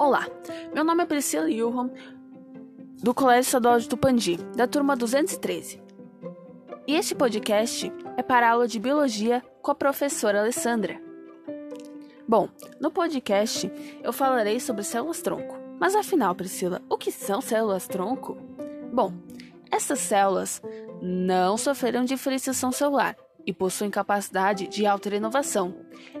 Olá, meu nome é Priscila Ilham, do Colégio Estadual de Tupandi, da turma 213. E este podcast é para a aula de Biologia com a professora Alessandra. Bom, no podcast eu falarei sobre células-tronco. Mas afinal, Priscila, o que são células-tronco? Bom, essas células não sofreram diferenciação celular e possuem capacidade de auto-renovação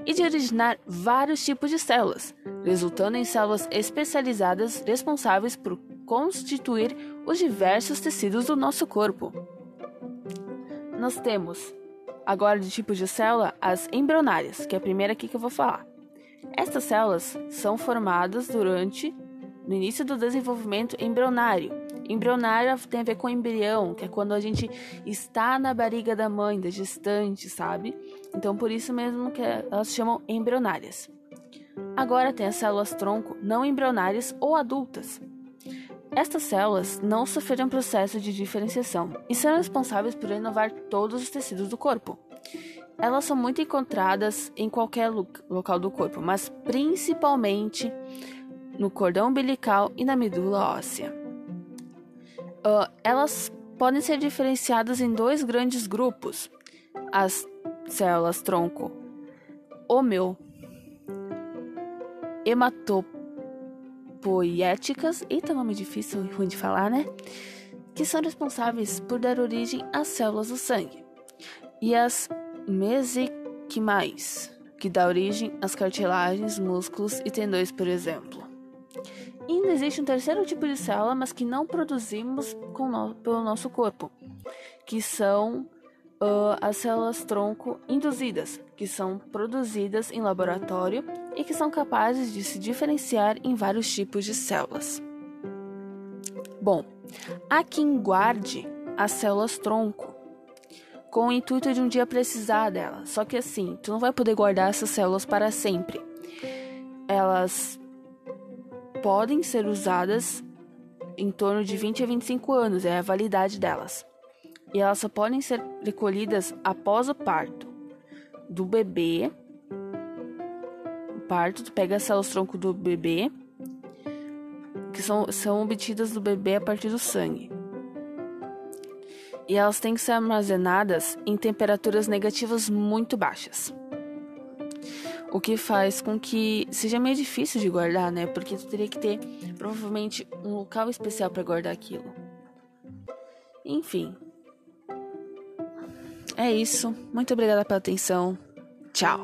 e de originar vários tipos de células, resultando em células especializadas responsáveis por constituir os diversos tecidos do nosso corpo. Nós temos, agora de tipo de célula, as embrionárias, que é a primeira aqui que eu vou falar. Estas células são formadas durante no início do desenvolvimento embrionário Embrionária tem a ver com embrião, que é quando a gente está na barriga da mãe, da gestante, sabe? Então, por isso mesmo que elas se chamam embrionárias. Agora tem as células tronco não embrionárias ou adultas. Estas células não sofreram processo de diferenciação e são responsáveis por renovar todos os tecidos do corpo. Elas são muito encontradas em qualquer local do corpo, mas principalmente no cordão umbilical e na medula óssea. Uh, elas podem ser diferenciadas em dois grandes grupos: as células tronco homeo hematopoiéticas, eita nome difícil e ruim de falar, né? Que são responsáveis por dar origem às células do sangue, e as mesenquimais, que dá origem às cartilagens, músculos e tendões, por exemplo. Ainda existe um terceiro tipo de célula, mas que não produzimos no, pelo nosso corpo, que são uh, as células tronco induzidas, que são produzidas em laboratório e que são capazes de se diferenciar em vários tipos de células. Bom, há quem guarde as células tronco com o intuito de um dia precisar delas. Só que assim, tu não vai poder guardar essas células para sempre. Elas podem ser usadas em torno de 20 a 25 anos, é a validade delas. E elas só podem ser recolhidas após o parto do bebê. O parto, tu pega as células tronco do bebê, que são, são obtidas do bebê a partir do sangue. E elas têm que ser armazenadas em temperaturas negativas muito baixas. O que faz com que seja meio difícil de guardar, né? Porque tu teria que ter provavelmente um local especial para guardar aquilo. Enfim. É isso. Muito obrigada pela atenção. Tchau.